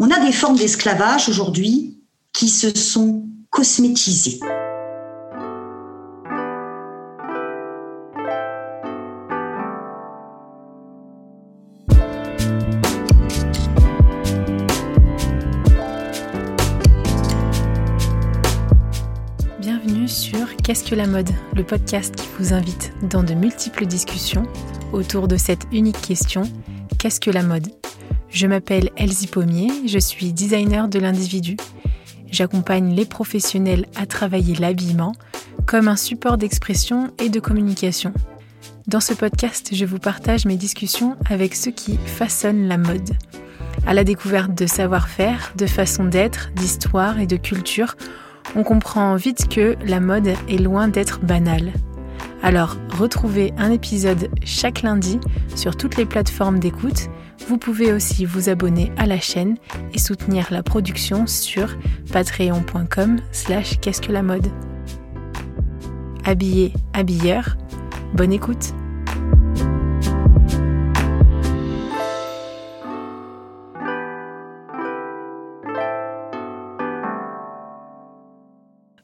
On a des formes d'esclavage aujourd'hui qui se sont cosmétisées. Bienvenue sur Qu'est-ce que la mode Le podcast qui vous invite dans de multiples discussions autour de cette unique question Qu'est-ce que la mode? Je m'appelle Elsie Pommier, je suis designer de l'individu. J'accompagne les professionnels à travailler l'habillement comme un support d'expression et de communication. Dans ce podcast, je vous partage mes discussions avec ceux qui façonnent la mode. À la découverte de savoir-faire, de façon d'être, d'histoire et de culture, on comprend vite que la mode est loin d'être banale. Alors, retrouvez un épisode chaque lundi sur toutes les plateformes d'écoute. Vous pouvez aussi vous abonner à la chaîne et soutenir la production sur patreon.com slash qu'est-ce que la mode. Habillé, habilleur, bonne écoute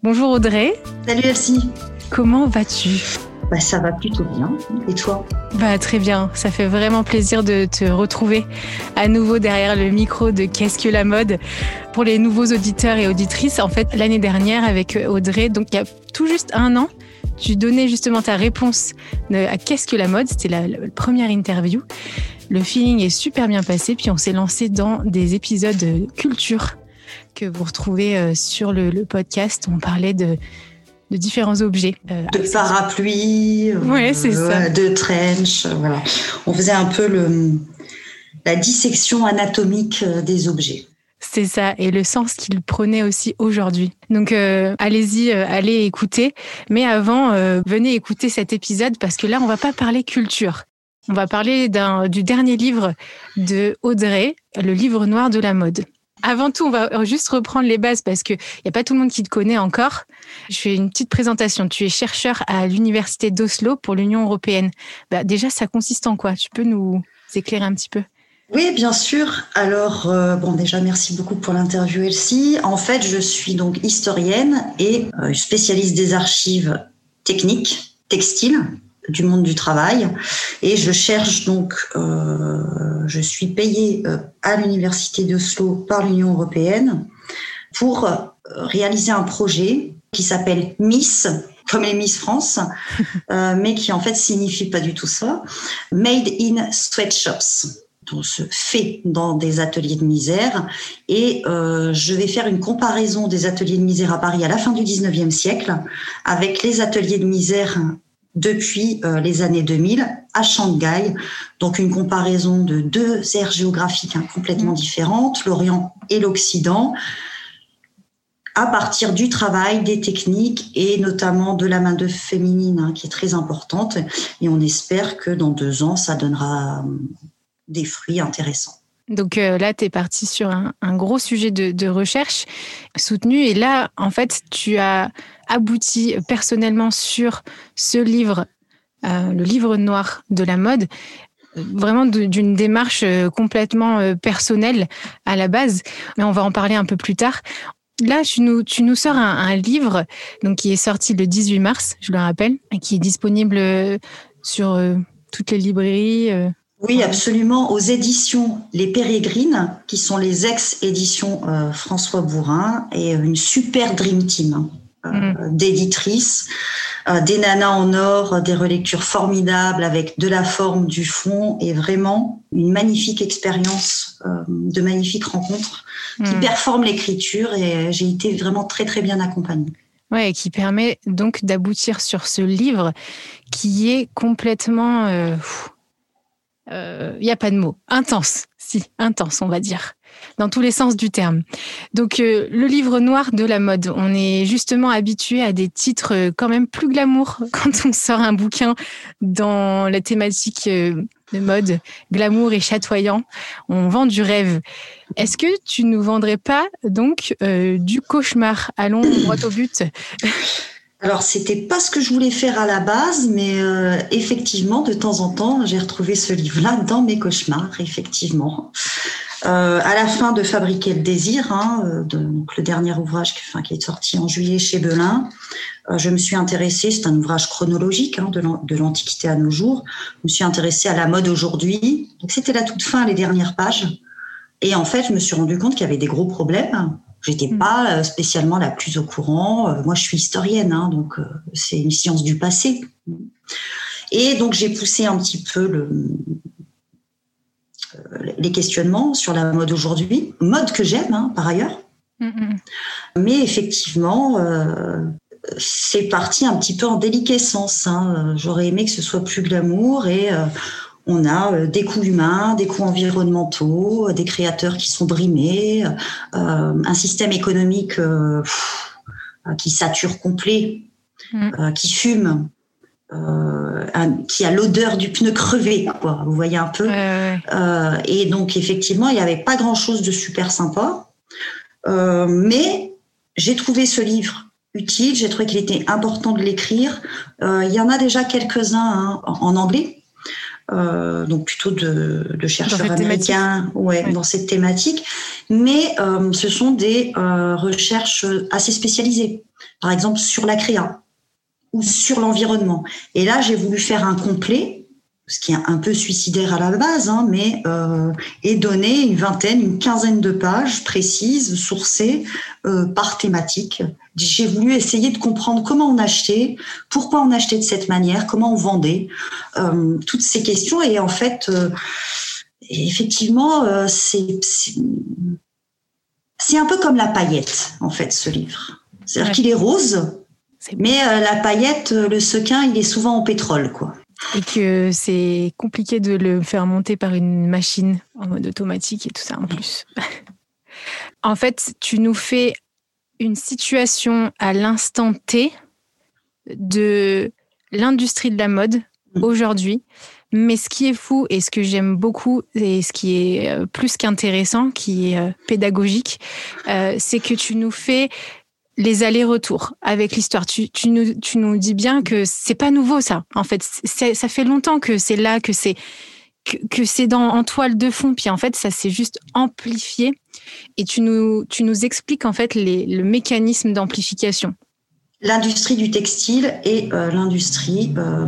Bonjour Audrey. Salut Elsie. Comment vas-tu? Bah, Ça va plutôt bien. Et toi bah, Très bien. Ça fait vraiment plaisir de te retrouver à nouveau derrière le micro de Qu'est-ce que la mode Pour les nouveaux auditeurs et auditrices, en fait, l'année dernière avec Audrey, donc il y a tout juste un an, tu donnais justement ta réponse à Qu'est-ce que la mode? C'était la, première interview. Le feeling est super bien passé, puis on s'est lancé dans des épisodes culture que vous retrouvez euh, sur le, podcast. On parlait de, de différents objets. Euh, de parapluies, ouais, euh, de trench. Voilà. On faisait un peu le, la dissection anatomique des objets. C'est ça, et le sens qu'il prenait aussi aujourd'hui. Donc allez-y, allez écouter. Mais avant, venez écouter cet épisode parce que là, on va pas parler culture. On va parler du dernier livre de Audrey, le livre noir de la mode. Avant tout, on va juste reprendre les bases parce qu'il n'y a pas tout le monde qui te connaît encore. Je fais une petite présentation. Tu es chercheur à l'Université d'Oslo pour l'Union européenne. Bah, déjà, ça consiste en quoi? Tu peux nous éclairer un petit peu? Oui, bien sûr. Alors, euh, bon, déjà, merci beaucoup pour l'interview, Elsie. En fait, je suis donc historienne et euh, spécialiste des archives techniques, textiles, du monde du travail. Et je cherche donc, euh, je suis payée euh, à l'Université d'Oslo par l'Union européenne pour euh, réaliser un projet qui s'appelle Miss, comme les Miss France, euh, mais qui en fait signifie pas du tout ça. Made in sweatshops. Donc, se fait dans des ateliers de misère. Et euh, je vais faire une comparaison des ateliers de misère à Paris à la fin du 19e siècle avec les ateliers de misère depuis euh, les années 2000 à Shanghai. Donc une comparaison de deux aires géographiques hein, complètement mmh. différentes, l'Orient et l'Occident, à partir du travail, des techniques et notamment de la main-d'œuvre féminine hein, qui est très importante. Et on espère que dans deux ans, ça donnera euh, des fruits intéressants. Donc euh, là, tu es parti sur un, gros sujet de, recherche soutenu. Et là, en fait, tu as abouti personnellement sur ce livre, euh, le livre noir de la mode, vraiment d'une démarche euh, complètement personnelle à la base. Mais on va en parler un peu plus tard. Là, tu nous, sors un, livre donc, qui est sorti le 18 mars, je le rappelle, et qui est disponible sur toutes les librairies oui, absolument. Aux éditions Les Pérégrines, qui sont les ex-éditions euh, François Bourrin, et une super dream team hein, euh, mm. d'éditrices, euh, des nanas en or, des relectures formidables avec de la forme, du fond, et vraiment une magnifique expérience, de magnifiques rencontres qui mm. performent l'écriture, et j'ai été vraiment très très bien accompagnée. Ouais, qui permet donc d'aboutir sur ce livre qui est complètement il euh, n'y a pas de mots. Intense, si, intense, on va dire, dans tous les sens du terme. Donc, euh, le livre noir de la mode, on est justement habitué à des titres euh, quand même plus glamour quand on sort un bouquin dans la thématique de mode, glamour et chatoyant. On vend du rêve. Est-ce que tu nous vendrais pas donc du cauchemar? Allons droit au but. alors, c'était pas ce que je voulais faire à la base, mais euh, effectivement, de temps en temps, j'ai retrouvé ce livre-là dans mes cauchemars, effectivement. Euh, à la fin de Fabriquer le désir, hein, euh, donc le dernier ouvrage qui, est sorti en juillet chez Belin, je me suis intéressée, c'est un ouvrage chronologique hein, de l'Antiquité à nos jours, je me suis intéressée à la mode aujourd'hui. C'était la toute fin, les dernières pages. Et en fait, je me suis rendu compte qu'il y avait des gros problèmes J'étais mm. pas euh, spécialement la plus au courant. Euh, moi, je suis historienne, hein, donc euh, c'est une science du passé. Et donc, j'ai poussé un petit peu le, les questionnements sur la mode aujourd'hui, mode que j'aime hein, par ailleurs. Mais effectivement, c'est parti un petit peu en déliquescence. Hein. J'aurais aimé que ce soit plus glamour et on a euh, des coûts humains, des coûts environnementaux, euh, des créateurs qui sont brimés, euh, un système économique qui sature complet, mm. qui fume, qui a l'odeur du pneu crevé, quoi. Vous voyez un peu. et donc effectivement, il n'y avait pas grand-chose de super sympa, mais j'ai trouvé ce livre utile. J'ai trouvé qu'il était important de l'écrire. il y en a déjà quelques-uns hein, en anglais. Euh, donc plutôt de, de chercheurs américains ouais, dans cette thématique. Mais euh, ce sont des euh, recherches assez spécialisées, par exemple sur la créa ou sur l'environnement. Et là, j'ai voulu faire un complet ce qui est un peu suicidaire à la base, hein, mais et donner une vingtaine, une quinzaine de pages précises, sourcées par thématique. J'ai voulu essayer de comprendre comment on achetait, pourquoi on achetait de cette manière, comment on vendait, euh, toutes ces questions. Et en fait, euh, effectivement, euh, c'est c'est un peu comme la paillette, en fait, ce livre. C'est-à-dire qu'il est rose, mais la paillette, le sequin, il est souvent en pétrole, quoi et que c'est compliqué de le faire monter par une machine en mode automatique et tout ça en plus. en fait, tu nous fais une situation à l'instant T de l'industrie de la mode mm. aujourd'hui. Mais ce qui est fou et ce que j'aime beaucoup et ce qui est euh, plus qu'intéressant, qui est euh, pédagogique, euh, c'est que tu nous fais les allers-retours avec l'histoire. Tu, tu, nous, tu nous dis bien que c'est pas nouveau ça. En fait, ça fait longtemps que c'est là, que c'est que, c'est dans en toile de fond. Puis en fait, ça s'est juste amplifié. Et tu nous, tu nous expliques en fait les, le mécanisme d'amplification. L'industrie du textile et euh, l'industrie euh,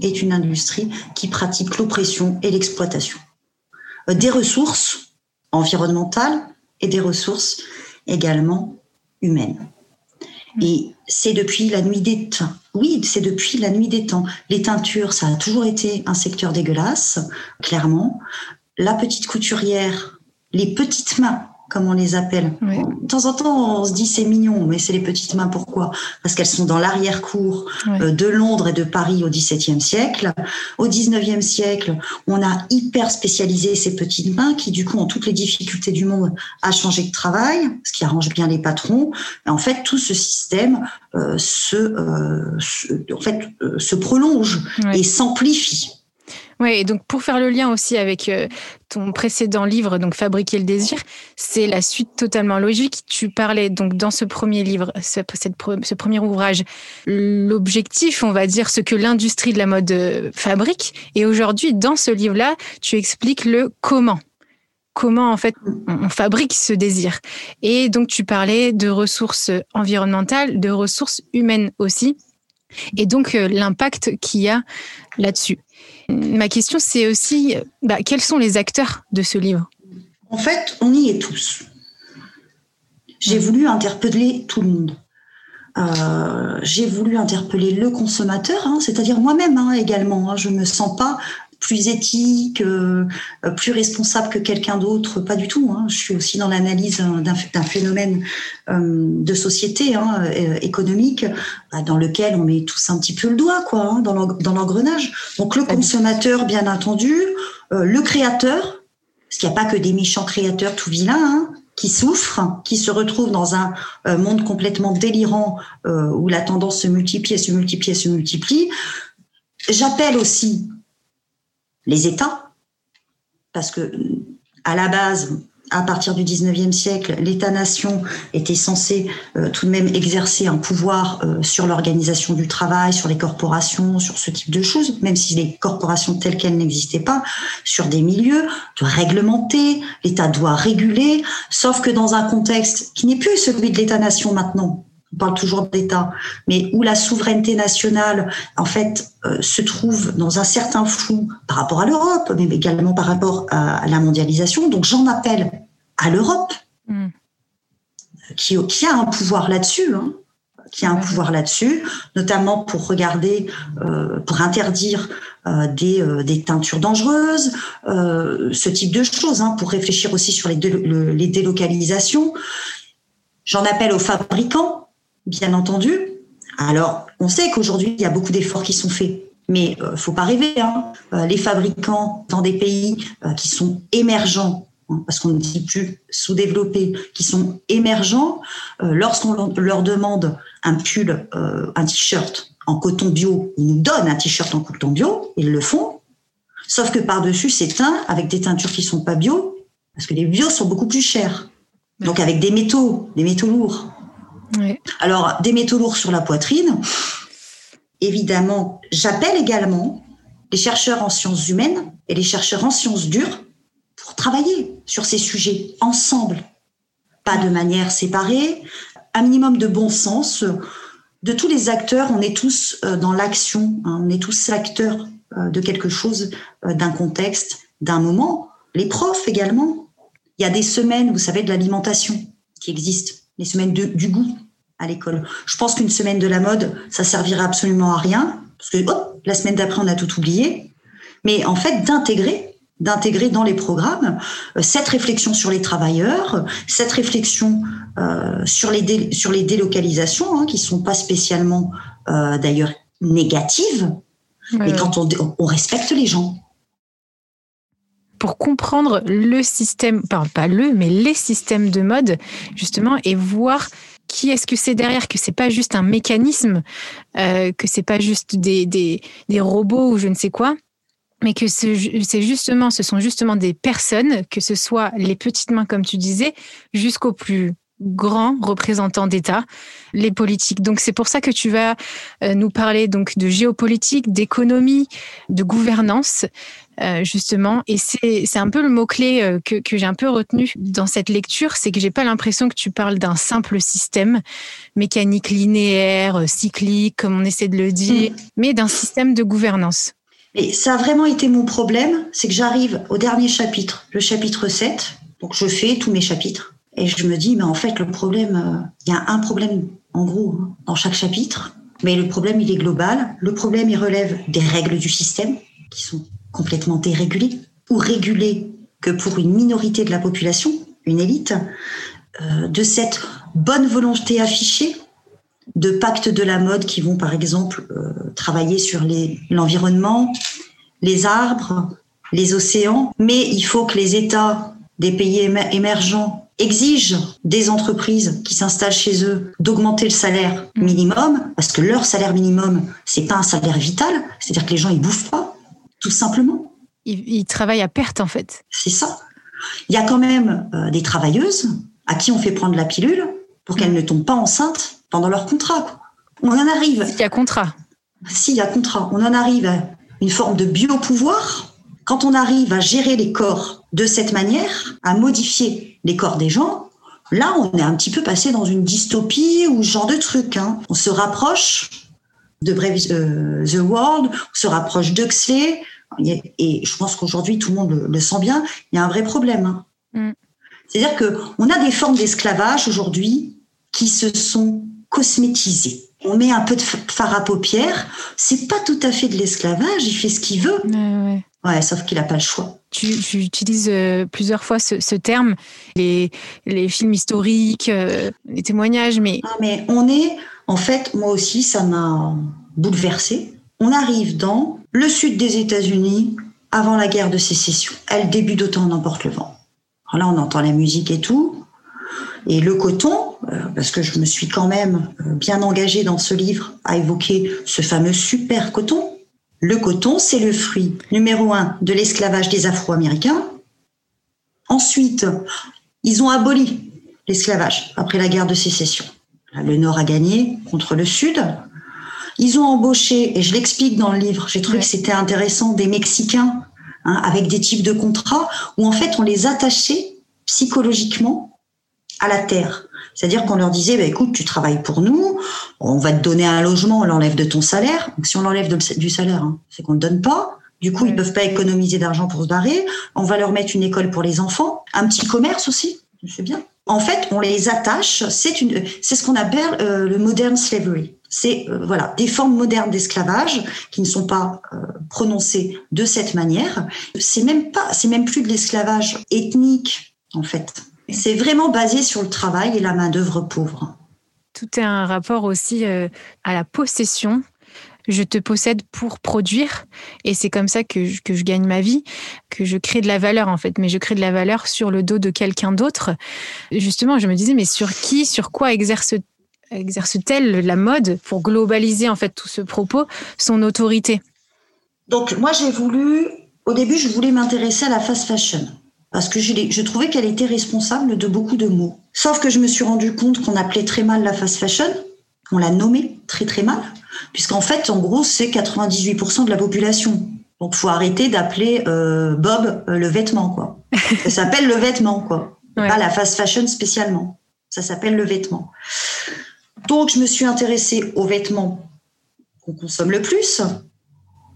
est une industrie qui pratique l'oppression et l'exploitation euh, des ressources environnementales et des ressources également humaine. Et c'est depuis la nuit des temps. Oui, c'est depuis la nuit des temps. Les teintures, ça a toujours été un secteur dégueulasse, clairement. La petite couturière, les petites mains comme on les appelle. De temps en temps, on se dit c'est mignon, mais c'est les petites mains. Pourquoi? Parce qu'elles sont dans l'arrière-cour euh, de Londres et de Paris au XVIIe siècle. Au XIXe siècle, on a hyper spécialisé ces petites mains qui, du coup, ont toutes les difficultés du monde à changer de travail, ce qui arrange bien les patrons. Et en fait, tout ce système euh, se, euh, en fait, se prolonge et s'amplifie. Oui, et donc pour faire le lien aussi avec euh, ton précédent livre, donc Fabriquer le désir, c'est la suite totalement logique. Tu parlais donc dans ce premier livre, ce, ce premier ouvrage, l'objectif, on va dire, ce que l'industrie de la mode euh, fabrique. Et aujourd'hui, dans ce livre-là, tu expliques le comment comment en fait on fabrique ce désir. Et donc tu parlais de ressources environnementales, de ressources humaines aussi, et donc euh, l'impact qu'il y a là-dessus. Ma question, c'est aussi, bah, quels sont les acteurs de ce livre? En fait, on y est tous. J'ai voulu interpeller tout le monde. Euh, j'ai voulu interpeller le consommateur, hein, c'est-à-dire moi-même hein, également. Hein. je ne me sens pas plus éthique, euh, plus responsable que quelqu'un d'autre, pas du tout. Hein. Je suis aussi dans l'analyse d'un phénomène euh, de société hein, euh, économique bah, dans lequel on met tous un petit peu le doigt, quoi, hein, dans l'engrenage. Donc le consommateur, bien entendu, le créateur, parce qu'il n'y a pas que des méchants créateurs tout vilains. Qui souffrent, qui se retrouvent dans un monde complètement délirant où la tendance se multiplie, se multiplie, se multiplie. J'appelle aussi les États, parce que à la base, à partir du 19e siècle, l'État-nation était censé euh, tout de même exercer un pouvoir euh, sur l'organisation du travail, sur les corporations, sur ce type de choses, même si les corporations telles quelles n'existaient pas, sur des milieux, de réglementer, l'État doit réguler, sauf que dans un contexte qui n'est plus celui de l'État-nation maintenant, on parle toujours d'État, mais où la souveraineté nationale, en fait, euh, se trouve dans un certain flou par rapport à l'Europe, mais également par rapport à, la mondialisation. Donc j'en appelle à l'Europe, mm. qui, qui, a un pouvoir là-dessus. Hein, qui a un pouvoir là-dessus, notamment pour regarder, euh, pour interdire euh, des, des, teintures dangereuses, ce type de choses, hein, pour réfléchir aussi sur les, les délocalisations. J'en appelle aux fabricants bien entendu. Alors, on sait qu'aujourd'hui, il y a beaucoup d'efforts qui sont faits. Mais euh, faut pas rêver. Hein. Euh, les fabricants dans des pays euh, qui sont émergents, hein, parce qu'on ne dit plus sous-développés, qui sont émergents, euh, lorsqu'on leur demande un pull, un t-shirt en coton bio, ils nous donnent un t-shirt en coton bio, ils le font. Sauf que par-dessus, c'est teint avec des teintures qui sont pas bio, parce que les bio sont beaucoup plus chers. Donc avec des métaux, des métaux lourds. Alors, des métaux lourds sur la poitrine. Évidemment, j'appelle également les chercheurs en sciences humaines et les chercheurs en sciences dures pour travailler sur ces sujets ensemble, pas de manière séparée, un minimum de bon sens. De tous les acteurs, on est tous euh, dans l'action, hein. on est tous acteurs euh, de quelque chose, euh, d'un contexte, d'un moment. Les profs également. Il y a des semaines, vous savez, de l'alimentation qui existent les semaines du goût à l'école. Je pense qu'une semaine de la mode, ça servira absolument à rien, parce que la semaine d'après, on a tout oublié. Mais en fait, d'intégrer d'intégrer dans les programmes euh, cette réflexion sur les travailleurs, cette réflexion euh, sur les sur les délocalisations, hein, qui sont pas spécialement euh, d'ailleurs négatives, mais quand on, on respecte les gens pour comprendre le système, pas le, mais les systèmes de mode, justement, et voir qui est-ce que c'est derrière, que c'est pas juste un mécanisme, euh, que c'est pas juste des, des, des, robots ou je ne sais quoi, mais que c'est justement, ce sont justement des personnes, que ce soit les petites mains comme tu disais, jusqu'aux plus grands représentants d'État, les politiques. Donc c'est pour ça que tu vas euh, nous parler donc de géopolitique, d'économie, de gouvernance. Euh, justement. Et c'est un peu le mot-clé euh, que, que j'ai un peu retenu dans cette lecture, c'est que j'ai pas l'impression que tu parles d'un simple système mécanique linéaire, euh, cyclique, comme on essaie de le dire, mm. mais d'un système de gouvernance. Et ça a vraiment été mon problème, c'est que j'arrive au dernier chapitre, le chapitre 7, donc je fais tous mes chapitres, et je me dis, mais en fait, le problème, il y a un problème, en gros, hein, dans chaque chapitre, mais le problème, il est global. Le problème, il relève des règles du système, qui sont complètement dérégulé ou régulé que pour une minorité de la population, une élite, euh, de cette bonne volonté affichée de pactes de la mode qui vont par exemple euh, travailler sur l'environnement, les, arbres, les océans, mais il faut que les États des pays émergents exigent des entreprises qui s'installent chez eux d'augmenter le salaire minimum parce que leur salaire minimum c'est pas un salaire vital, c'est-à-dire que les gens ils bouffent pas, tout simplement. Ils, travaillent à perte, en fait. C'est ça. Il y a quand même euh, des travailleuses à qui on fait prendre la pilule pour qu'elles ne tombent pas enceintes pendant leur contrat. On en arrive. S'il y a contrat. S'il y a contrat, on en arrive à une forme de biopouvoir. Quand on arrive à gérer les corps de cette manière, à modifier les corps des gens, là, on est un petit peu passé dans une dystopie ou ce genre de truc. Hein. On se rapproche de Brave euh, the World, se rapproche d'Huxley. Et je pense qu'aujourd'hui, tout le monde le, sent bien, il y a un vrai problème. Hein. Mm. C'est-à-dire qu'on a des formes d'esclavage aujourd'hui qui se sont cosmétisées. On met un peu de fard à paupières. C'est pas tout à fait de l'esclavage. Il fait ce qu'il veut. Ouais, sauf qu'il n'a pas le choix. Tu, utilises euh, plusieurs fois ce, terme, les, les, films historiques, euh, les témoignages, mais. Ah, mais on est en fait, moi aussi, ça m'a bouleversée. On arrive dans le sud des États-Unis avant la guerre de sécession. Elle débute d'autant n'emporte le vent. là, on entend la musique et tout. Et le coton, euh, parce que je me suis quand même euh, bien engagée dans ce livre à évoquer ce fameux super coton. Le coton, c'est le fruit numéro un de l'esclavage des Afro-Américains. Ensuite, Ils ont aboli l'esclavage après la guerre de sécession. Le Nord a gagné contre le Sud. Ils ont embauché, et je l'explique dans le livre, j'ai trouvé que c'était intéressant, des Mexicains hein, avec des types de contrats où en fait on les attachait psychologiquement à la terre. C'est-à-dire qu'on leur disait, bah, écoute, tu travailles pour nous, on va te donner un logement, on l'enlève de ton salaire. Donc, si on l'enlève du salaire, hein, c'est qu'on ne donne pas. Du coup, ils peuvent pas économiser d'argent pour se barrer. On va leur mettre une école pour les enfants, un petit commerce aussi, c'est bien. En fait, on les attache. C'est ce qu'on appelle euh, le modern slavery. C'est euh, voilà des formes modernes d'esclavage qui ne sont pas euh, prononcées de cette manière. C'est même pas, c'est même plus de l'esclavage ethnique en fait. C'est vraiment basé sur le travail et la main d'œuvre pauvre. Tout est un rapport aussi à la possession je te possède pour produire. Et c'est comme ça que je, que je gagne ma vie, que je crée de la valeur en fait, mais je crée de la valeur sur le dos de quelqu'un d'autre. Justement, je me disais mais sur qui, sur quoi exerce exerce-t-elle la mode pour globaliser en fait tout ce propos, son autorité? Donc moi j'ai voulu, au début je voulais m'intéresser à la fast fashion. Parce que je, je trouvais qu'elle était responsable de beaucoup de maux. Sauf que je me suis rendu compte qu'on appelait très mal la fast fashion, on l'a nommée très très mal puisqu'en fait, en gros, c'est 98% de la population. Donc, faut arrêter d'appeler euh, Bob euh, le vêtement, quoi. Ça s'appelle le vêtement, quoi. Pas la fast fashion spécialement. Ça s'appelle le vêtement. Donc, je me suis intéressée aux vêtements qu'on consomme le plus.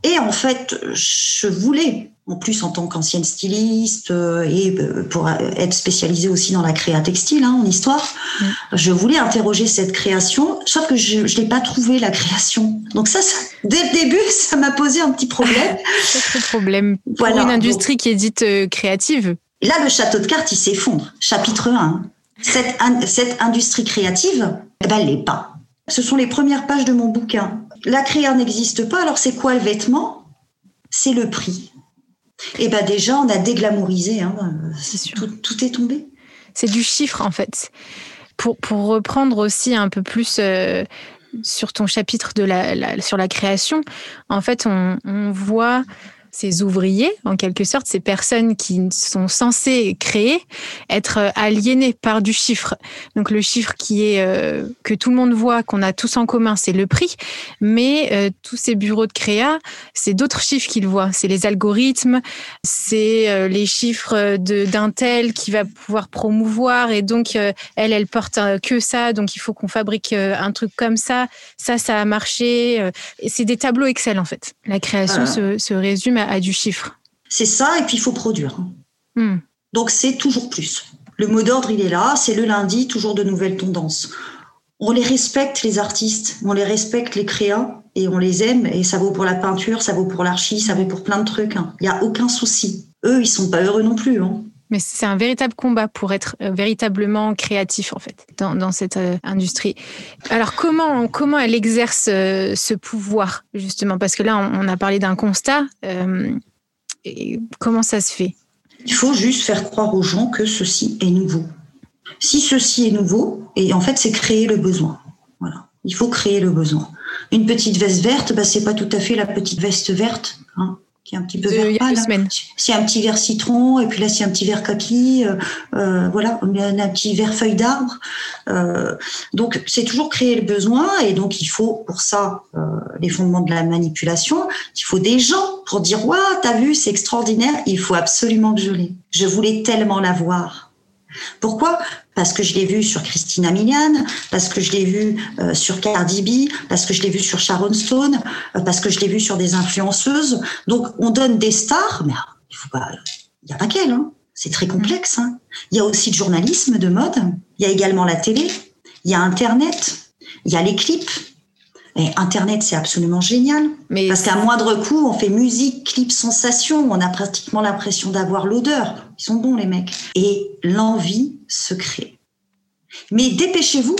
Et en fait, je voulais en plus en tant qu'ancienne styliste euh, et euh, pour être spécialisée aussi dans la créa textile hein, en histoire, je voulais interroger cette création, sauf que je ne l'ai pas trouvé la création. Donc ça, dès le début, ça m'a posé un petit problème. un problème pour une industrie qui est dite euh, créative. Là, le château de cartes, il s'effondre. Chapitre 1. Cette, cette industrie créative, eh ben, elle l'est pas. Ce sont les premières pages de mon bouquin. La créa n'existe pas, alors c'est quoi le vêtement? C'est le prix. Eh ben déjà, on a déglamourisé. Hein. Tout, est tombé. C'est du chiffre en fait. Pour, pour reprendre aussi un peu plus euh, sur ton chapitre de la, sur la création, en fait, on, on voit ces ouvriers, en quelque sorte, ces personnes qui sont censées créer, être aliénées par du chiffre. Donc le chiffre qui est euh, que tout le monde voit, qu'on a tous en commun, c'est le prix, mais euh, tous ces bureaux de créa, c'est d'autres chiffres qu'ils voient. C'est les algorithmes, c'est euh, les chiffres d'un tel qui va pouvoir promouvoir et donc elle, elle porte que ça, donc il faut qu'on fabrique un truc comme ça. Ça, ça a marché. c'est des tableaux Excel en fait. La création se, se résume à, du chiffre. C'est ça, et puis il faut produire. Hmm. Donc c'est toujours plus. Le mot d'ordre, il est là, c'est le lundi, toujours de nouvelles tendances. On les respecte, les artistes, on les respecte, les créas, et on les aime, et ça vaut pour la peinture, ça vaut pour l'archi, ça vaut pour plein de trucs. Hein. Il n'y a aucun souci. Eux, ils sont pas heureux non plus. Hein. Mais c'est un véritable combat pour être euh, véritablement créatif en fait dans, cette euh, industrie. Alors comment comment elle exerce euh, ce pouvoir justement? Parce que là on, a parlé d'un constat. comment ça se fait? Il faut juste faire croire aux gens que ceci est nouveau. Si ceci est nouveau, et en fait c'est créer le besoin. Voilà. Il faut créer le besoin. Une petite veste verte, bah, c'est pas tout à fait la petite veste verte. Hein qui est un petit peu vert pâle. C'est un petit vert citron, et puis là c'est un petit vert kaki, euh, euh, voilà, un petit vert feuille d'arbre. Euh, donc c'est toujours créer le besoin, et donc il faut pour ça euh, les fondements de la manipulation. Il faut des gens pour dire waouh, t'as vu, c'est extraordinaire. Il faut absolument que je l'ai. Je voulais tellement l'avoir. Pourquoi? Parce que je l'ai vu sur Christina Milian, parce que je l'ai vu euh, sur Cardi B, parce que je l'ai vu sur Sharon Stone, euh, parce que je l'ai vu sur des influenceuses. Donc on donne des stars, mais il faut n'y a pas qu'elle. Hein. C'est très complexe. Hein. Il y a aussi le journalisme de mode. Il y a également la télé. Il y a Internet. Il y a les clips. Internet, c'est absolument génial. Mais parce qu'à moindre coût, on fait musique, clip, sensation. On a pratiquement l'impression d'avoir l'odeur. Ils sont bons, les mecs. Et l'envie se crée. Mais dépêchez-vous,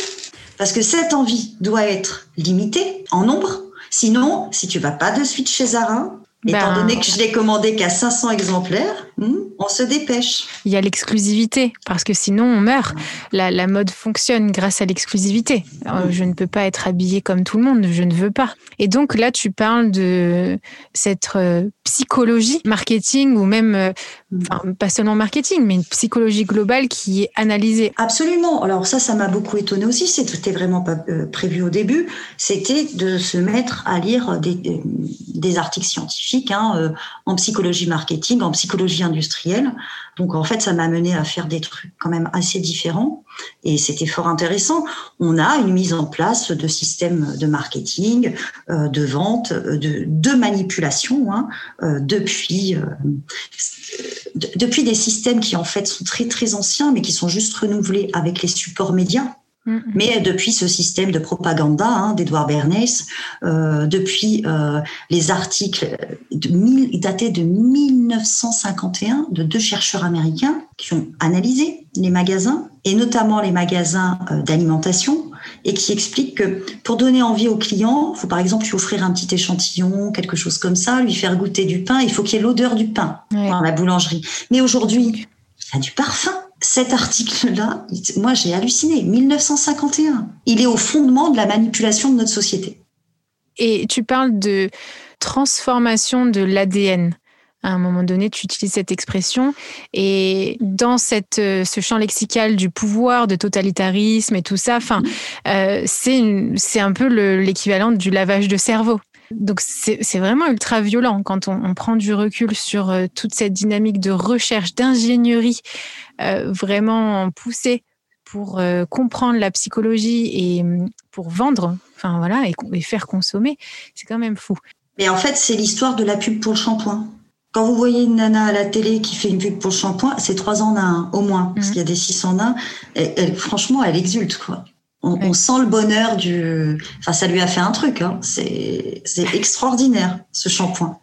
parce que cette envie doit être limitée en nombre. Sinon, si tu vas pas de suite chez Zara, Étant ben, donné que je l'ai commandé qu'à 500 exemplaires, hmm, on se dépêche. Il y a l'exclusivité, parce que sinon on meurt. La, mode fonctionne grâce à l'exclusivité. Euh, je ne peux pas être habillée comme tout le monde, je ne veux pas. Et donc là, tu parles de cette psychologie marketing ou même, euh, pas seulement marketing, mais une psychologie globale qui est analysée. Absolument. Alors ça, ça m'a beaucoup étonné aussi. C'était vraiment pas euh, prévu au début. C'était de se mettre à lire des, des articles scientifiques hein, euh, en psychologie marketing, en psychologie industrielle. Donc en fait, ça m'a mené à faire des trucs quand même assez différents et c'était fort intéressant. On a une mise en place de systèmes de marketing, euh, de vente, de, de manipulation hein, euh, depuis euh, depuis des systèmes qui en fait sont très très anciens mais qui sont juste renouvelés avec les supports médias. Mais depuis ce système de propagande hein, d'Edouard Bernays, euh, depuis euh, les articles de datés de 1951 de deux chercheurs américains qui ont analysé les magasins, et notamment les magasins euh, d'alimentation, et qui expliquent que pour donner envie au client, il faut par exemple lui offrir un petit échantillon, quelque chose comme ça, lui faire goûter du pain, il faut qu'il y ait l'odeur du pain dans la boulangerie. Mais aujourd'hui, il y a du parfum cet article-là, moi j'ai halluciné, 1951. Il est au fondement de la manipulation de notre société. Et tu parles de transformation de l'ADN. À un moment donné, tu utilises cette expression. Et dans cette, euh, ce champ lexical du pouvoir, de totalitarisme et tout ça, euh, c'est un peu l'équivalent du lavage de cerveau. Donc c'est vraiment ultra violent quand on, prend du recul sur euh, toute cette dynamique de recherche, d'ingénierie euh, vraiment poussée pour euh, comprendre la psychologie et mm, pour vendre, enfin voilà, et, faire consommer. C'est quand même fou. Mais en fait, c'est l'histoire de la pub pour le shampoing. Quand vous voyez une nana à la télé qui fait une pub pour le shampoing, c'est trois en un, au moins, parce mmh. qu'il y a des six en un. Elle, franchement, elle exulte, quoi. On, sent le bonheur du. Enfin, ça lui a fait un truc. Hein. C'est extraordinaire ce shampoing.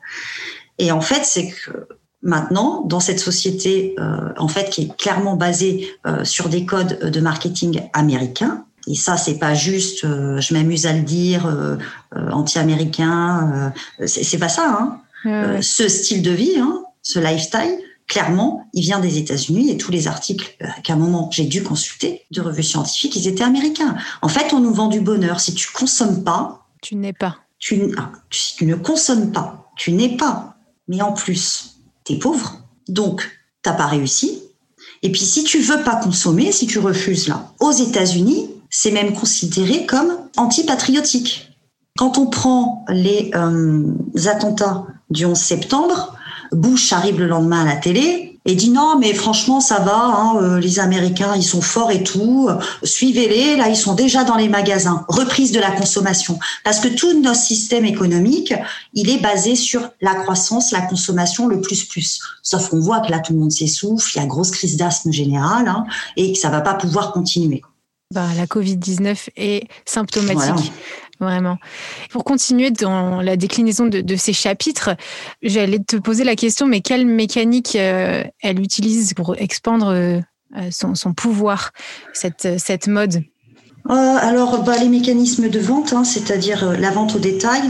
Et en fait, c'est que maintenant, dans cette société, euh, en fait, qui est clairement basée euh, sur des codes de marketing américains. Et ça, c'est pas juste, euh, je m'amuse à le dire, anti-américain. c'est pas ça. Hein. ce style de vie, hein, ce lifestyle, clairement, il vient des États-Unis et tous les articles euh, qu'à un moment j'ai dû consulter de revues scientifiques, ils étaient américains. En fait, on nous vend du bonheur. Si tu consommes pas, tu n'es pas. Tu, ah, si tu ne consommes pas, tu n'es pas. Mais en plus, tu es pauvre. Donc, t'as pas réussi. Et puis, si tu veux pas consommer, si tu refuses là, aux États-Unis, c'est même considéré comme antipatriotique. Quand on prend les euh, attentats du 11 septembre, Bush arrive le lendemain à la télé et dit non mais franchement ça va, hein, euh, les Américains ils sont forts et tout, suivez-les, là ils sont déjà dans les magasins, reprise de la consommation, parce que tout notre système économique il est basé sur la croissance, la consommation, le plus plus. Sauf qu'on voit que là tout le monde s'essouffle, il y a grosse crise d'asthme générale hein, et que ça va pas pouvoir continuer. Bah, la Covid-19 est symptomatique. Vraiment. Pour continuer dans la déclinaison de, ces chapitres, j'allais te poser la question, mais quelle mécanique euh, elle utilise pour expandre euh, son, pouvoir, cette, cette mode? Euh, Alors, bah, les mécanismes de vente, hein, c'est-à-dire la vente au détail,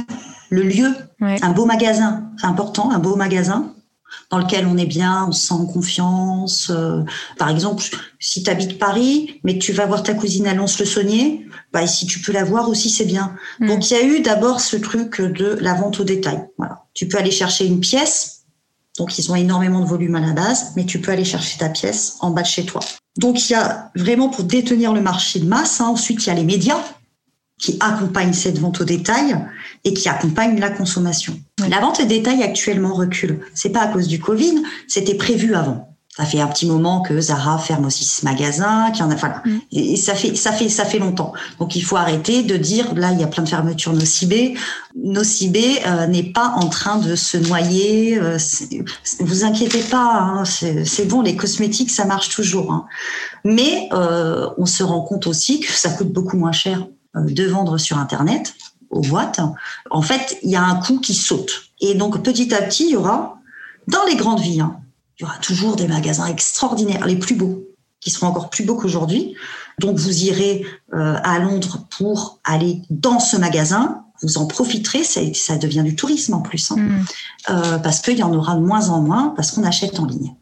le lieu, un beau magasin, important, un beau magasin dans lequel on est bien, on se sent en confiance. par exemple, si tu habites Paris, mais tu vas voir ta cousine à Lons-le-Saunier, bah, si tu peux la voir aussi, c'est bien. Mm. Donc, il y a eu d'abord ce truc de la vente au détail. Voilà. Tu peux aller chercher une pièce. Donc, ils ont énormément de volume à la base, mais tu peux aller chercher ta pièce en bas de chez toi. Donc, il y a vraiment pour détenir le marché de masse. Hein, ensuite, il y a les médias qui accompagnent cette vente au détail et qui accompagnent la consommation. La vente au détail actuellement recule. C'est pas à cause du Covid, c'était prévu avant. Ça fait un petit moment que Zara ferme aussi ce magasin, qu'il y en a. Mm. Et ça fait, ça fait, ça fait longtemps. Donc il faut arrêter de dire, là, il y a plein de fermetures nocibées. Nocibé euh, n'est pas en train de se noyer. Euh, vous inquiétez pas, hein, c'est bon, les cosmétiques, ça marche toujours. Hein. Mais euh, on se rend compte aussi que ça coûte beaucoup moins cher euh, de vendre sur Internet aux boîtes. En fait, il y a un coût qui saute. Et donc petit à petit, il y aura dans les grandes villes. Hein, il y aura toujours des magasins extraordinaires, les plus beaux, qui seront encore plus beaux qu'aujourd'hui. Donc vous irez euh, à Londres pour aller dans ce magasin, vous en profiterez, ça, ça devient du tourisme en plus, hein. mm. euh, parce qu'il y en aura de moins en moins, parce qu'on achète en ligne.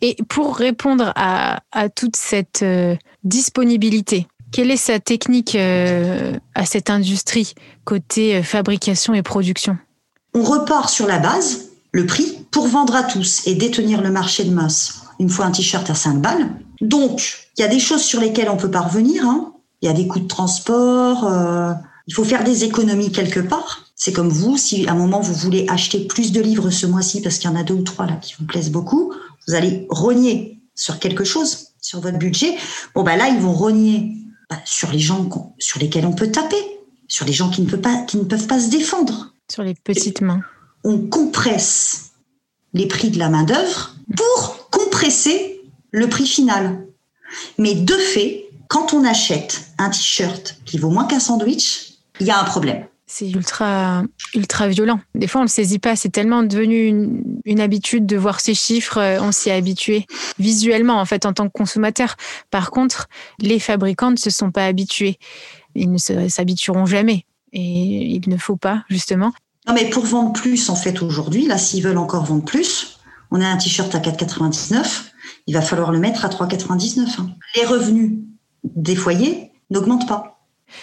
Et pour répondre à, toute cette euh, disponibilité, quelle est sa technique à cette industrie côté fabrication et production? On repart sur la base, le prix pour vendre à tous et détenir le marché de masse. Une fois un t-shirt à 5 balles. Donc, il y a des choses sur lesquelles on peut pas revenir. Hein. Il y a des coûts de transport. Euh, il faut faire des économies quelque part. C'est comme vous, si à un moment vous voulez acheter plus de livres ce mois-ci parce qu'il y en a deux ou trois là qui vous plaisent beaucoup, vous allez rogner sur quelque chose, sur votre budget. Bon bah là, ils vont rogner bah, sur les gens sur lesquels on peut taper, sur les gens qui ne peuvent pas, qui ne peuvent pas se défendre. Sur les petites mains. On compresse les prix de la main d'œuvre pour compresser le prix final. Mais de fait, quand on achète un t-shirt qui vaut moins qu'un sandwich, il y a un problème. C'est ultra, ultra violent. Des fois, on ne le saisit pas. C'est tellement devenu une, habitude de voir ces chiffres. Euh, on s'y est habitué visuellement, en fait, en tant que consommateur. Par contre, les fabricants ne se sont pas habitués. Ils ne s'habitueront jamais. Et il ne faut pas, justement. Non, mais pour vendre plus, en fait, aujourd'hui, là, s'ils veulent encore vendre plus, on a un t-shirt à 4,99. Il va falloir le mettre à 3,99. Hein. Les revenus des foyers n'augmentent pas.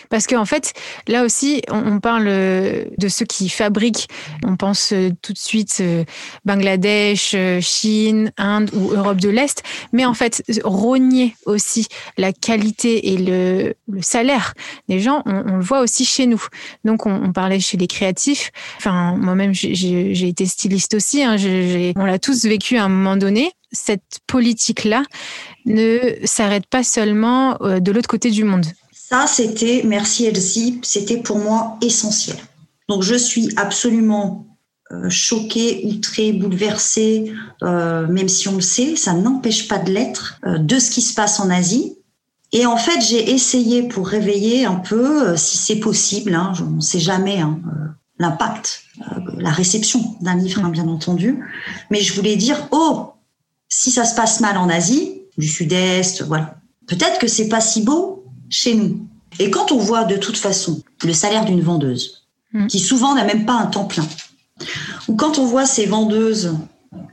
Parce qu'en fait, là aussi, on, parle euh, de ceux qui fabriquent. On pense euh, tout de suite euh, Bangladesh, Chine, Inde ou Europe de l'Est. Mais en fait, rogner aussi la qualité et le, salaire des gens, on, le voit aussi chez nous. Donc, on, parlait chez les créatifs. Enfin, moi-même, j'ai été styliste aussi. Hein. on l'a tous vécu à un moment donné cette politique-là ne s'arrête pas seulement de l'autre côté du monde. Ça, c'était, merci Elsie, c'était pour moi essentiel. Donc je suis absolument euh, choquée, outrée, bouleversée, euh, même si on le sait, ça n'empêche pas de l'être, euh, de ce qui se passe en Asie. Et en fait, j'ai essayé pour réveiller un peu, si c'est possible, hein, on ne sait jamais hein, l'impact, la réception d'un livre, hein, bien entendu, mais je voulais dire, oh, si ça se passe mal en Asie, du Sud-Est, voilà, peut-être que c'est pas si beau chez nous. Et quand on voit de toute façon le salaire d'une vendeuse, hmm. qui souvent n'a même pas un temps plein, ou quand on voit ces vendeuses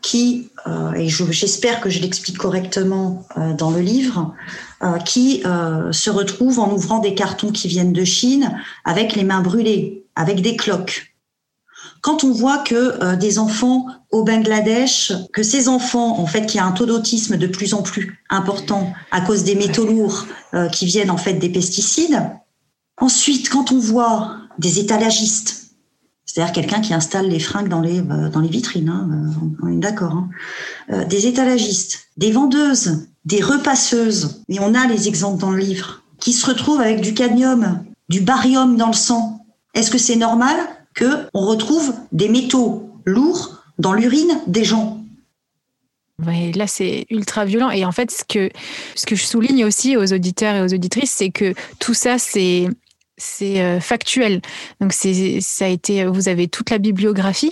qui, euh, et j'espère que je l'explique correctement euh, dans le livre, euh, qui se retrouvent en ouvrant des cartons qui viennent de Chine avec les mains brûlées, avec des cloques. Quand on voit que des enfants au Bangladesh, que ces enfants, en fait, qui a un taux d'autisme de plus en plus important à cause des métaux lourds euh, qui viennent en fait des pesticides. Ensuite, quand on voit des étalagistes, c'est-à-dire quelqu'un qui installe les fringues dans les euh, vitrines, hein, euh, on est d'accord, hein, des étalagistes, des vendeuses, des repasseuses, et on a les exemples dans le livre, qui se retrouvent avec du cadmium, du barium dans le sang. Est-ce que c'est normal? Que on retrouve des métaux lourds dans l'urine des gens. là, c'est ultra violent. Et en fait, ce que, ce que je souligne aussi aux auditeurs et aux auditrices, c'est que tout ça, c'est c'est euh, factuel. Donc c'est ça a été vous avez toute la bibliographie,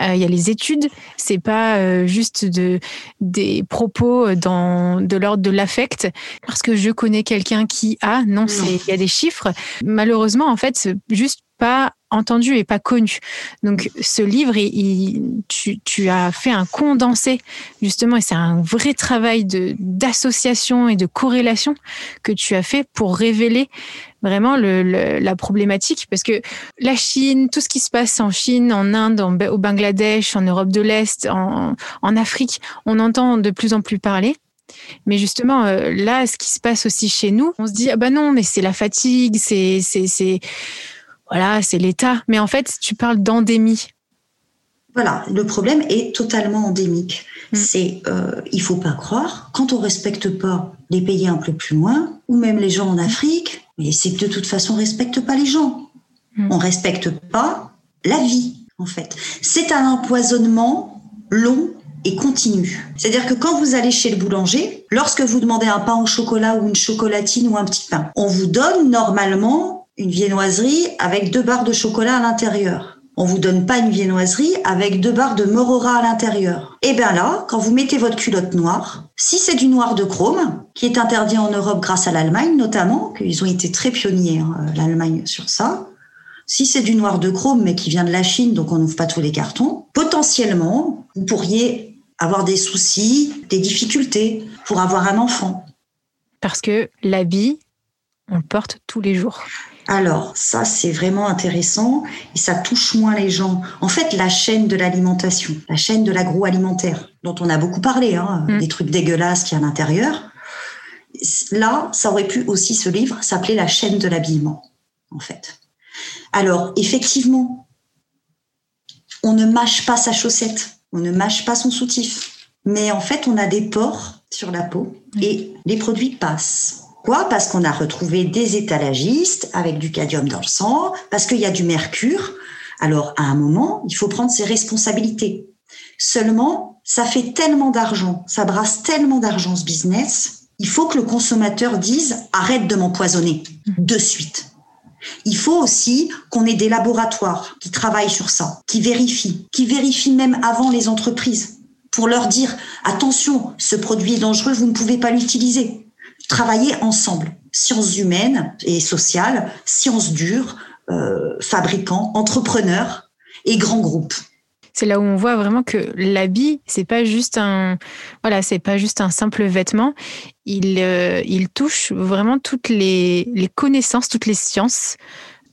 euh, il y a les études, c'est pas euh, juste de des propos dans de l'ordre de l'affect parce que je connais quelqu'un qui a non, c'est il y a des chiffres. Malheureusement en fait, juste pas entendu et pas connu. Donc ce livre, il, tu, as fait un condensé justement et c'est un vrai travail de d'association et de corrélation que tu as fait pour révéler vraiment le, la problématique parce que la Chine, tout ce qui se passe en Chine, en Inde, au Bangladesh, en Europe de l'Est, en, en Afrique, on entend de plus en plus parler. Mais justement, euh, là, ce qui se passe aussi chez nous, on se dit ah bah non, mais c'est la fatigue, c'est c'est c'est voilà, c'est l'État. Mais en fait, tu parles d'endémie. Voilà, le problème est totalement endémique. Mm. C'est, euh, il faut pas croire, quand on respecte pas les pays un peu plus loin, ou même les gens en Afrique, mais c'est que de toute façon, on respecte pas les gens. Mm. On respecte pas la vie, en fait. C'est un empoisonnement long et continu. C'est-à-dire que quand vous allez chez le boulanger, lorsque vous demandez un pain au chocolat ou une chocolatine ou un petit pain, on vous donne normalement une viennoiserie avec deux barres de chocolat à l'intérieur. On vous donne pas une viennoiserie avec deux barres de morora à l'intérieur. Et eh bien là, quand vous mettez votre culotte noire, si c'est du noir de chrome, qui est interdit en Europe grâce à l'Allemagne notamment, qu'ils ont été très pionniers, hein, l'Allemagne sur ça, si c'est du noir de chrome mais qui vient de la Chine, donc on n'ouvre pas tous les cartons, potentiellement, vous pourriez avoir des soucis, des difficultés pour avoir un enfant. Parce que l'habit on le porte tous les jours. Alors, ça, c'est vraiment intéressant et ça touche moins les gens. En fait, la chaîne de l'alimentation, la chaîne de l'agroalimentaire, dont on a beaucoup parlé, hein, mm. des trucs dégueulasses qu'il y a à l'intérieur, là, ça aurait pu aussi, ce livre, s'appeler La chaîne de l'habillement, en fait. Alors, effectivement, on ne mâche pas sa chaussette, on ne mâche pas son soutif, mais en fait, on a des pores sur la peau et les produits passent. Quoi Parce qu'on a retrouvé des étalagistes avec du cadmium dans le sang, parce qu'il y a du mercure. Alors, à un moment, il faut prendre ses responsabilités. Seulement, ça fait tellement d'argent, ça brasse tellement d'argent ce business, il faut que le consommateur dise arrête de m'empoisonner de suite. Il faut aussi qu'on ait des laboratoires qui travaillent sur ça, qui vérifient, qui vérifient même avant les entreprises pour leur dire attention, ce produit est dangereux, vous ne pouvez pas l'utiliser travailler ensemble, sciences humaines et sociales, sciences dures, euh, fabricants, entrepreneurs et grands groupes. C'est là où on voit vraiment que l'habit, c'est pas juste un, voilà, c'est pas juste un simple vêtement. Il, euh, il touche vraiment toutes les, les connaissances, toutes les sciences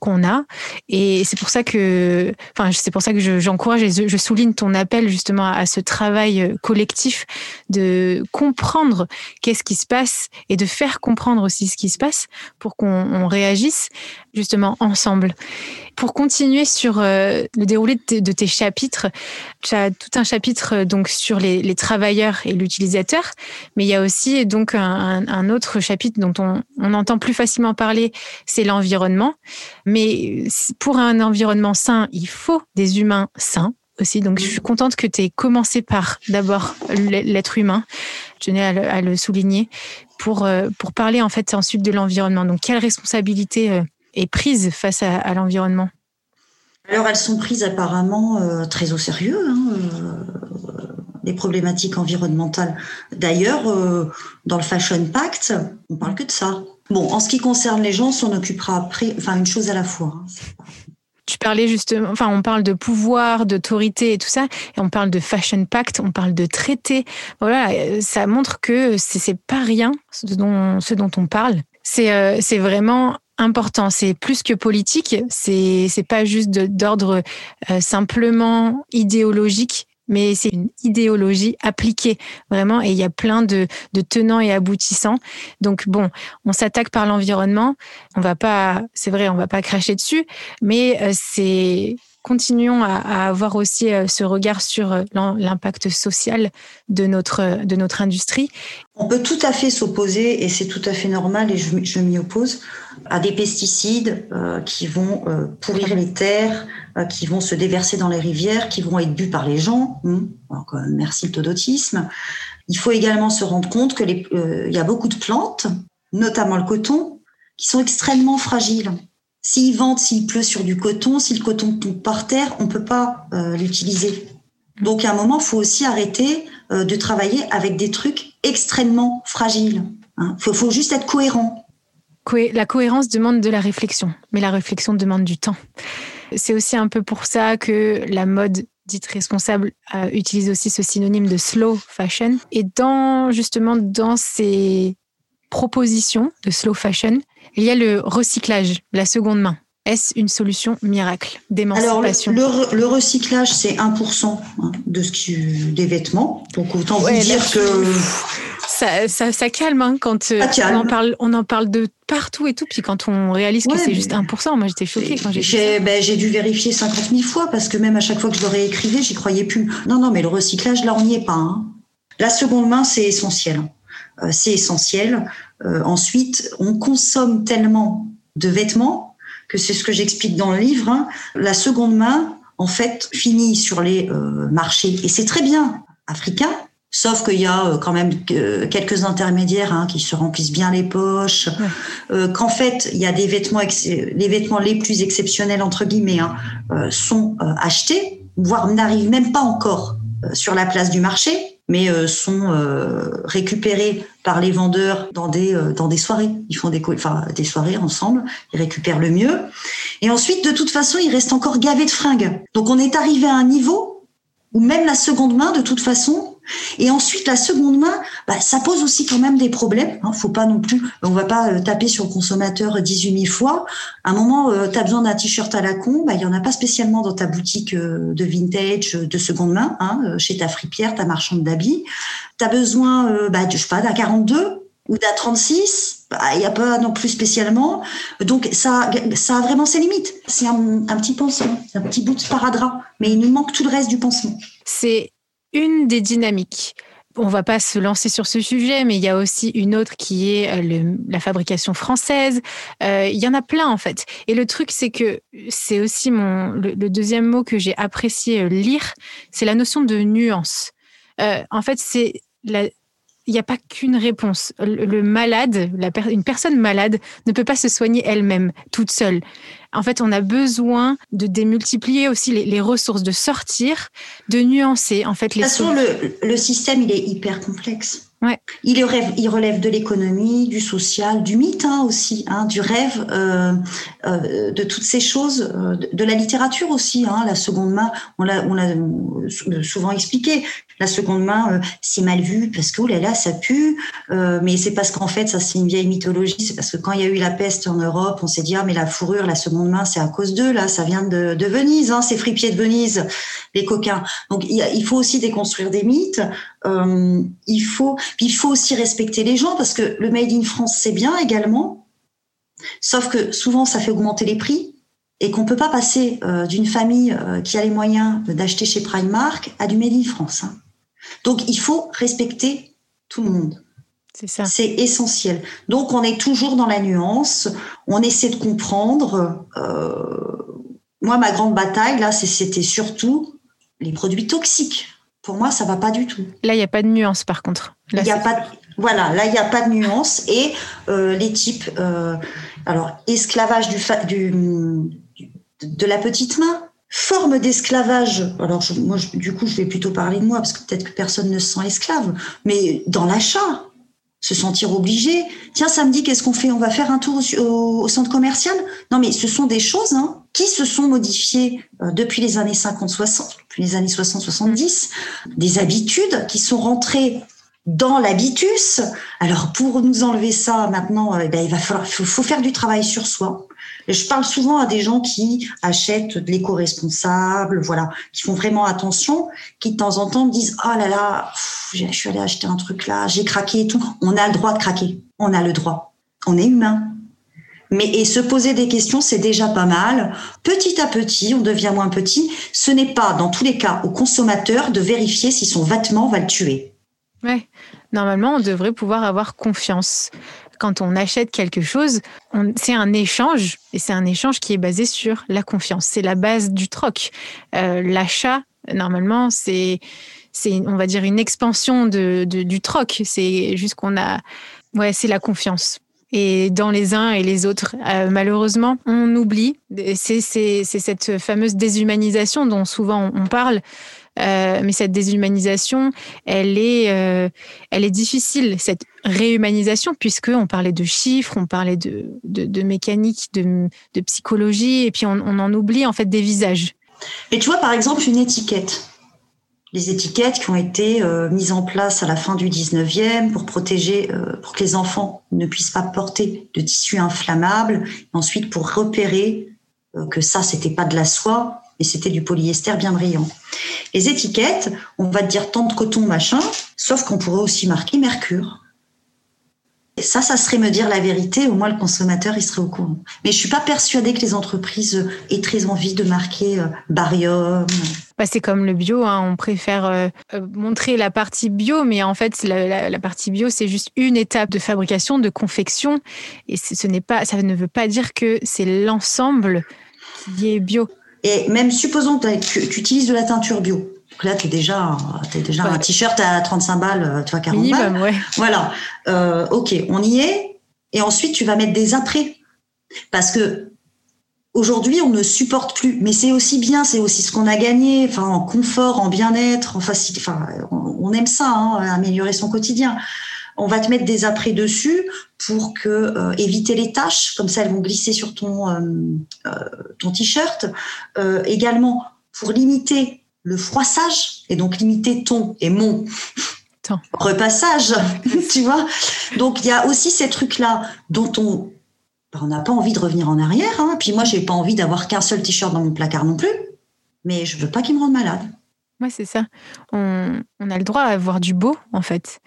qu'on a. Et c'est pour ça que, enfin, c'est pour ça que j'encourage et je souligne ton appel justement à ce travail euh, collectif de comprendre qu'est-ce qui se passe et de faire comprendre aussi ce qui se passe pour qu'on réagisse justement ensemble. Pour continuer sur euh, le déroulé de, tes chapitres, tu as tout un chapitre euh, donc sur les, travailleurs et l'utilisateur, mais il y a aussi donc un, autre chapitre dont on, on entend plus facilement parler, c'est l'environnement. Mais pour un environnement sain, il faut des humains sains aussi. Donc, je suis contente que tu aies commencé par d'abord l'être humain. Je tenais à le, souligner pour, euh, pour parler en fait ensuite de l'environnement. Donc, quelle responsabilité est prise face à, l'environnement? Alors elles sont prises apparemment euh, très au sérieux, hein, euh, les problématiques environnementales. D'ailleurs, euh, dans le Fashion Pact, on parle que de ça. Bon, en ce qui concerne les gens, on occupera après, enfin une chose à la fois. Hein, tu parlais justement, enfin, on parle de pouvoir, d'autorité et tout ça, et on parle de fashion pact, on parle de traité. Voilà, ça montre que c'est pas rien ce dont, on parle. C'est c'est vraiment important. C'est plus que politique. C'est c'est pas juste d'ordre euh, simplement idéologique, mais c'est une idéologie appliquée vraiment. Et il y a plein de, de tenants et aboutissants. Donc bon, on s'attaque par l'environnement. On va pas, c'est vrai, on va pas cracher dessus, mais euh, c'est continuons à, avoir aussi euh, ce regard sur euh, l'impact social de notre, de notre industrie. On peut tout à fait s'opposer, et c'est tout à fait normal, et je, m'y oppose, à des pesticides euh, qui vont pourrir les terres, qui vont se déverser dans les rivières, qui vont être bu par les gens. Hum, merci le todotisme. Il faut également se rendre compte qu'il y a beaucoup de plantes, notamment le coton, qui sont extrêmement fragiles. S'il vente, s'il pleut sur du coton, si le coton tombe par terre, on ne peut pas euh, l'utiliser. Donc à un moment, il faut aussi arrêter euh, de travailler avec des trucs extrêmement fragiles. Il hein. faut, juste être cohérent. La cohérence demande de la réflexion, mais la réflexion demande du temps. C'est aussi un peu pour ça que la mode dite responsable euh, utilise aussi ce synonyme de slow fashion. Et dans justement dans ces propositions de slow fashion, il y a le recyclage, la seconde main. Est-ce une solution miracle d'émancipation? Alors, le, recyclage, c'est 1% hein, de ce qui, des vêtements. Donc, autant vous dire que. Ça, ça, calme hein, quand euh, on, en parle, on en parle de partout et tout. Puis quand on réalise que c'est juste 1%, moi j'étais choquée quand j'ai j'ai, ben, j'ai dû vérifier 50 000 fois parce que même à chaque fois que je le réécrivais, j'y croyais plus. Non, non, mais le recyclage, là, on n'y est pas. Hein. La seconde main, c'est essentiel. Euh, c'est essentiel. Euh, ensuite, on consomme tellement de vêtements que c'est ce que j'explique dans le livre. Hein. La seconde main, en fait, finit sur les euh, marchés et c'est très bien africain. Sauf qu'il y a quand même quelques intermédiaires hein, qui se remplissent bien les poches. Qu'en fait, il y a des vêtements, les vêtements les plus exceptionnels entre guillemets hein, sont achetés, voire n'arrivent même pas encore sur la place du marché mais euh, sont euh, récupérés par les vendeurs dans des euh, dans des soirées. Ils font des enfin des soirées ensemble, ils récupèrent le mieux. Et ensuite, de toute façon, ils restent encore gavés de fringues. Donc on est arrivé à un niveau où même la seconde main, de toute façon, Et ensuite, la seconde main, bah, ça pose aussi quand même des problèmes. Hein. Faut pas non plus, on va pas euh, taper sur le consommateur 18 000 fois. À un moment, euh, tu as besoin d'un t-shirt à la con, bah, il y en a pas spécialement dans ta boutique euh, de vintage, de seconde main, hein, chez ta fripière, ta marchande d'habits. Tu as besoin, bah, je sais pas, d'un 42 ou d'un 36. Bah, il n'y a pas non plus spécialement. Donc ça, ça a vraiment ses limites. C'est un, un petit pansement, un petit bout de sparadrap, mais il nous manque tout le reste du pansement. C'est une des dynamiques. On va pas se lancer sur ce sujet, mais il y a aussi une autre qui est euh, la fabrication française. Euh, il y en a plein en fait. Et le truc, c'est que c'est aussi mon le, deuxième mot que j'ai apprécié euh, lire, c'est la notion de nuance. en fait, c'est la, il n'y a pas qu'une réponse. Le, malade, la une personne malade ne peut pas se soigner elle-même, toute seule. En fait, on a besoin de démultiplier aussi les, ressources, de sortir, de nuancer. En fait, les. De toute façon, le, le système, il est hyper complexe. Il, relève, il relève de l'économie, du social, du mythe hein, aussi, hein, du rêve, euh, euh, de toutes ces choses, euh, de, la littérature aussi. Hein, la seconde main, on l'a, on l'a souvent expliqué. La seconde main, euh, c'est mal vu parce que oh là là, ça pue. Euh, mais c'est parce qu'en fait, ça c'est une vieille mythologie. C'est parce que quand il y a eu la peste en Europe, on s'est dit ah mais la fourrure, la seconde main, c'est à cause d'eux là, ça vient de, de Venise, hein, c'est fripier de Venise, les coquins. Donc il faut aussi déconstruire des mythes. Euh, il faut, il faut aussi respecter les gens parce que le made in France c'est bien également. Sauf que souvent ça fait augmenter les prix et qu'on peut pas passer euh, d'une famille euh, qui a les moyens d'acheter chez Primark à du Made in France. Hein. Donc il faut respecter tout le monde. C'est ça. C'est essentiel. Donc on est toujours dans la nuance, on essaie de comprendre. Moi, ma grande bataille, là, c'était surtout les produits toxiques. Pour moi, ça va pas du tout. Là, il n'y a pas de nuance, par contre. Y a pas voilà, là, il n'y a pas de nuance. Et les types, alors, esclavage du, du, de la petite main, forme d'esclavage. Alors moi, du coup, je vais plutôt parler de moi parce que peut-être que personne ne se sent esclave, mais dans l'achat, se sentir obligé. Tiens, samedi, qu'est-ce qu'on fait? On va faire un tour au, centre commercial? Non, mais ce sont des choses hein, qui se sont modifiées euh, depuis les années 50-60, depuis les années 60-70, des habitudes qui sont rentrées dans l'habitus. Alors pour nous enlever ça maintenant, eh ben, il va falloir, faut faire du travail sur soi. Je parle souvent à des gens qui achètent de l'éco-responsable, voilà, qui font vraiment attention, qui de temps en temps me disent oh là là, je suis allée acheter un truc là, j'ai craqué et tout. On a le droit de craquer, on a le droit. On est humain. Mais et se poser des questions, c'est déjà pas mal. Petit à petit, on devient moins petit. Ce n'est pas, dans tous les cas, au consommateur de vérifier si son vêtement va le tuer. Ouais. Normalement, on devrait pouvoir avoir confiance quand on achète quelque chose, c'est un échange et c'est un échange qui est basé sur la confiance. C'est la base du troc. Euh, l'achat, normalement, c'est c'est on va dire une expansion de, du troc. C'est juste qu'on a ouais, c'est la confiance. Et dans les uns et les autres, euh, malheureusement, on oublie. C'est cette fameuse déshumanisation dont souvent on parle. Euh, mais cette déshumanisation, elle est, euh, elle est difficile, cette réhumanisation, puisqu'on parlait de chiffres, on parlait de, de, mécanique, de, de, psychologie, et puis on, en oublie en fait des visages. Et tu vois, par exemple, une étiquette. Les étiquettes qui ont été euh, mises en place à la fin du 19e pour protéger, pour que les enfants ne puissent pas porter de tissu inflammable, ensuite pour repérer que ça, c'était pas de la soie, et c'était du polyester bien brillant. Les étiquettes, on va dire tant de coton, machin, sauf qu'on pourrait aussi marquer mercure. Ça, ça serait me dire la vérité, au moins le consommateur, il serait au courant. Mais je suis pas persuadée que les entreprises aient très envie de marquer euh, barium. Bah, c'est comme le bio, hein. on préfère euh, euh, montrer la partie bio, mais en fait, la, partie bio, c'est juste une étape de fabrication, de confection, et ce n'est pas, ça ne veut pas dire que c'est l'ensemble qui est bio. Et même supposons que tu, utilises de la teinture bio. Là, tu es déjà, es déjà un t-shirt à 35 balles, euh, tu vois, 40 balles. Ouais. Voilà. Euh, ok, on y est. Et ensuite, tu vas mettre des après. Parce que aujourd'hui, on ne supporte plus. Mais c'est aussi bien, c'est aussi ce qu'on a gagné, enfin, en confort, en bien-être, en facilité. Enfin, on, aime ça, hein, améliorer son quotidien on va te mettre des après dessus pour que euh, éviter les taches, comme ça elles vont glisser sur ton euh, ton t-shirt. également pour limiter le froissage et donc limiter ton et mon repassage, tu vois. Donc il y a aussi ces trucs-là dont on ben, on n'a pas envie de revenir en arrière. Hein. Puis moi, j'ai pas envie d'avoir qu'un seul t-shirt dans mon placard non plus. Mais je veux pas qu'il me rende malade. Ouais, c'est ça. On, a le droit à avoir du beau, en fait.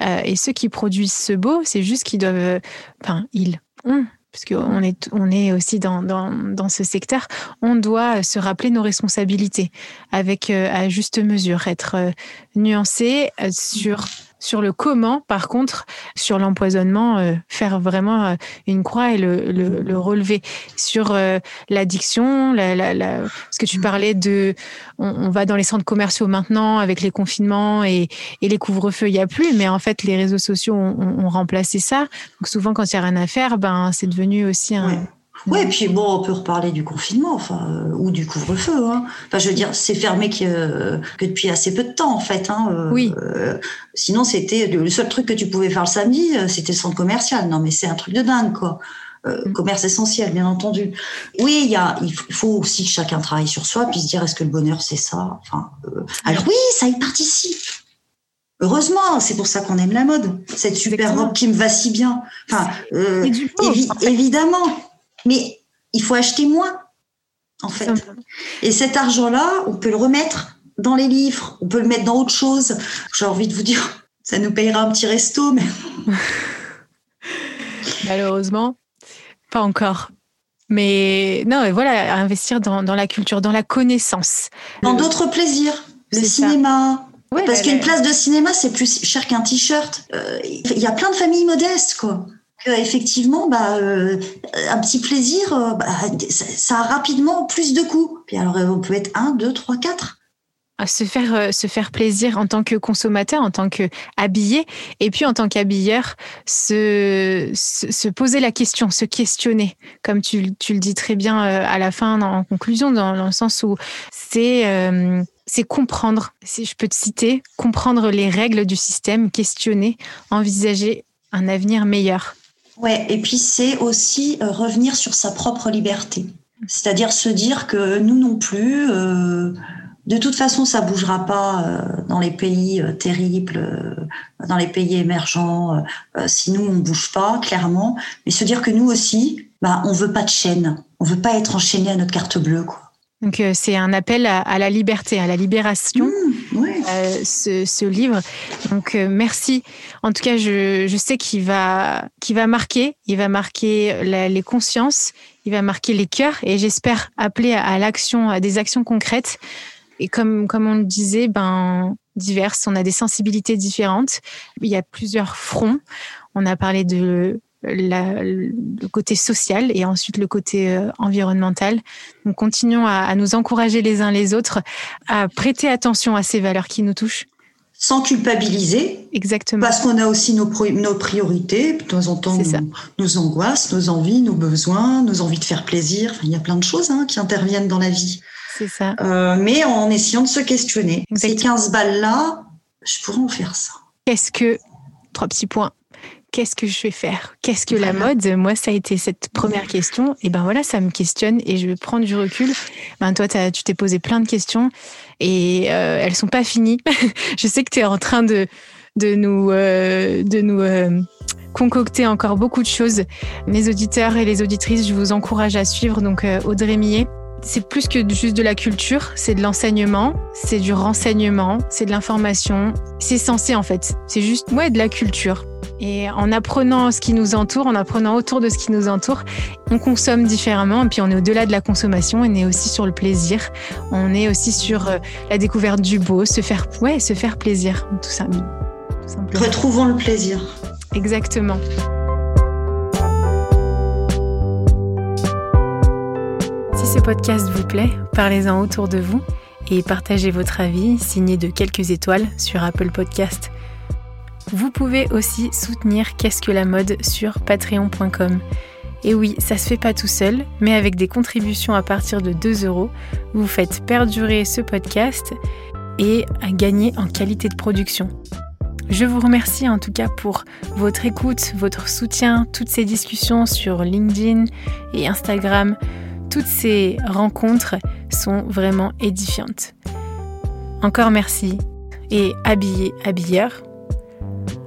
Euh, et ceux qui produisent ce beau, c'est juste qu'ils doivent. Enfin, ils, ont puisqu'on est, on est aussi dans, ce secteur, on doit se rappeler nos responsabilités avec euh, à juste mesure, être euh, nuancé euh, sur sur le comment, par contre, sur l'empoisonnement, euh, faire vraiment euh, une croix et le, le, relever. Sur euh, l'addiction, la, la, la, parce que tu parlais de, on, va dans les centres commerciaux maintenant avec les confinements et, et les couvre-feux, il n'y a plus, mais en fait les réseaux sociaux ont, ont, remplacé ça. Donc souvent quand il n'y a rien à faire, ben c'est devenu aussi un, oui, et puis bon, on peut reparler du confinement, enfin, euh, ou du couvre-feu. Hein. Enfin, je veux dire, c'est fermé que, que, depuis assez peu de temps, en fait. Hein. Euh, oui. Euh, sinon, c'était le seul truc que tu pouvais faire le samedi, c'était le centre commercial. Non, mais c'est un truc de dingue, quoi. Mm. commerce essentiel, bien entendu. Oui, il y a, il faut aussi que chacun travaille sur soi, puis se dire est-ce que le bonheur c'est ça? Enfin, alors oui, ça y participe. Heureusement, c'est pour ça qu'on aime la mode. Cette super robe qui me va si bien. Enfin, évidemment. Mais il faut acheter moins, en fait. Et cet argent-là, on peut le remettre dans les livres, on peut le mettre dans autre chose. J'ai envie de vous dire, ça nous payera un petit resto, mais. Malheureusement, pas encore. Mais non, voilà, investir dans, la culture, dans la connaissance. Dans d'autres plaisirs. Le cinéma. Parce qu'une place de cinéma, c'est plus cher qu'un t-shirt. Euh, il y a plein de familles modestes, quoi effectivement, bah, euh, un petit plaisir, euh, bah, ça, a rapidement plus de coûts. Puis alors, on peut être un, deux, trois, quatre. Se faire, euh, se faire plaisir en tant que consommateur, en tant qu'habillé, et puis en tant qu'habilleur, se, se, poser la question, se questionner, comme tu, tu le dis très bien à la fin, en conclusion, dans, le sens où c'est c'est comprendre, si je peux te citer, comprendre les règles du système, questionner, envisager un avenir meilleur. Ouais, et puis c'est aussi euh, revenir sur sa propre liberté. C'est-à-dire se dire que nous non plus, euh, de toute façon, ça bougera pas euh, dans les pays terribles, dans les pays émergents, si nous on bouge pas, clairement. Mais se dire que nous aussi, bah, on veut pas de chaîne, on veut pas être enchaîné à notre carte bleue, quoi. Donc c'est un appel à, la liberté, à la libération, mmh, euh, ce, livre. Donc euh, merci. En tout cas, je, sais qu'il va, qu'il va marquer, il va marquer les consciences, il va marquer les cœurs, et j'espère appeler à, l'action, à des actions concrètes. Et comme comme on le disait, ben diverses, on a des sensibilités différentes. Il y a plusieurs fronts. On a parlé de le côté social et ensuite le côté euh, environnemental. Donc continuons à, nous encourager les uns les autres, à prêter attention à ces valeurs qui nous touchent. Sans culpabiliser. Exactement. Parce qu'on a aussi nos, nos, priorités, de temps en temps, nos, angoisses, nos envies, nos besoins, nos envies de faire plaisir. il y a plein de choses hein, qui interviennent dans la vie. C'est ça. Euh, mais en essayant de se questionner. Ces 15 balles-là, je pourrais en faire ça. Qu'est-ce que, trois petits points, qu'est-ce que je vais faire? Qu'est-ce que la mode Moi, ça a été cette première question. Et ben voilà, ça me questionne et je vais prendre du recul. Ben toi, tu t'es posé plein de questions et euh, elles sont pas finies. je sais que tu es en train de, de nous, euh, de nous euh, concocter encore beaucoup de choses. Les auditeurs et les auditrices, je vous encourage à suivre donc Audrey Millet. C'est plus que juste de la culture, c'est de l'enseignement, c'est du renseignement, c'est de l'information. C'est censé en fait. C'est juste ouais, de la culture. Et en apprenant ce qui nous entoure, en apprenant autour de ce qui nous entoure, on consomme différemment. Et puis on est au-delà de la consommation, on est aussi sur le plaisir. On est aussi sur euh, la découverte du beau, se faire, ouais, se faire plaisir, tout ça. Tout Retrouvons le plaisir. Exactement. Si ce podcast vous plaît, parlez-en autour de vous et partagez votre avis signé de quelques étoiles sur Apple Podcast. Vous pouvez aussi soutenir Qu'est-ce que la mode sur patreon.com. Et oui, ça se fait pas tout seul, mais avec des contributions à partir de 2 euros, vous faites perdurer ce podcast et gagner en qualité de production. Je vous remercie en tout cas pour votre écoute, votre soutien, toutes ces discussions sur LinkedIn et Instagram. Toutes ces rencontres sont vraiment édifiantes. encore merci et habillé, habilleur.